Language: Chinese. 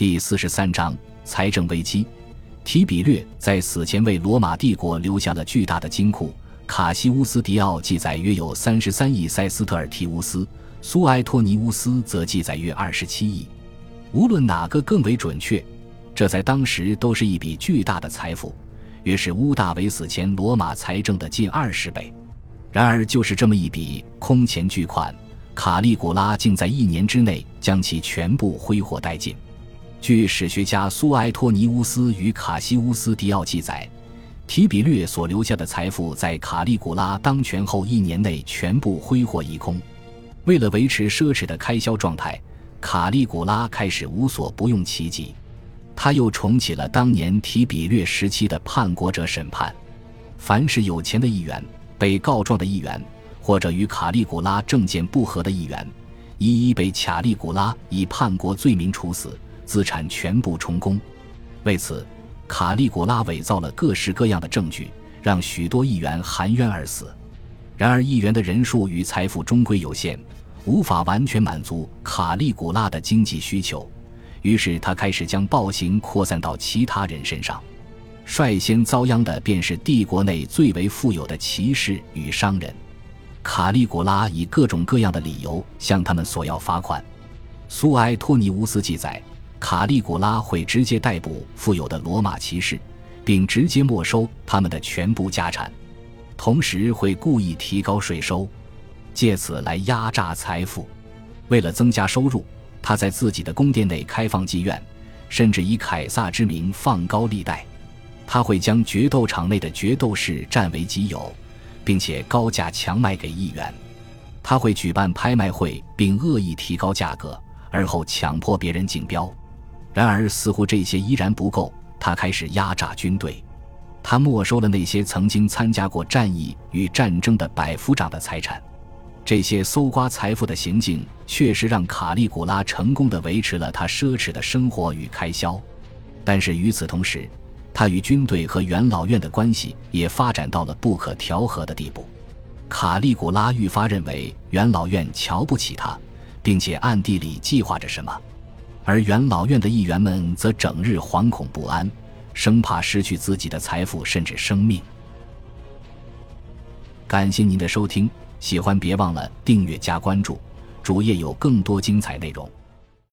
第四十三章财政危机。提比略在死前为罗马帝国留下了巨大的金库。卡西乌斯·迪奥记载约有三十三亿塞斯特尔提乌斯，苏埃托尼乌斯则记载约二十七亿。无论哪个更为准确，这在当时都是一笔巨大的财富，约是乌大维死前罗马财政的近二十倍。然而，就是这么一笔空前巨款，卡利古拉竟在一年之内将其全部挥霍殆尽。据史学家苏埃托尼乌斯与卡西乌斯·迪奥记载，提比略所留下的财富在卡利古拉当权后一年内全部挥霍一空。为了维持奢侈的开销状态，卡利古拉开始无所不用其极。他又重启了当年提比略时期的叛国者审判，凡是有钱的议员、被告状的议员，或者与卡利古拉政见不合的议员，一一被卡利古拉以叛国罪名处死。资产全部充公，为此，卡利古拉伪造了各式各样的证据，让许多议员含冤而死。然而，议员的人数与财富终归有限，无法完全满足卡利古拉的经济需求。于是，他开始将暴行扩散到其他人身上。率先遭殃的便是帝国内最为富有的骑士与商人。卡利古拉以各种各样的理由向他们索要罚款。苏埃托尼乌斯记载。卡利古拉会直接逮捕富有的罗马骑士，并直接没收他们的全部家产，同时会故意提高税收，借此来压榨财富。为了增加收入，他在自己的宫殿内开放妓院，甚至以凯撒之名放高利贷。他会将决斗场内的决斗士占为己有，并且高价强卖给议员。他会举办拍卖会，并恶意提高价格，而后强迫别人竞标。然而，似乎这些依然不够。他开始压榨军队，他没收了那些曾经参加过战役与战争的百夫长的财产。这些搜刮财富的行径确实让卡利古拉成功的维持了他奢侈的生活与开销。但是与此同时，他与军队和元老院的关系也发展到了不可调和的地步。卡利古拉愈发认为元老院瞧不起他，并且暗地里计划着什么。而元老院的议员们则整日惶恐不安，生怕失去自己的财富甚至生命。感谢您的收听，喜欢别忘了订阅加关注，主页有更多精彩内容。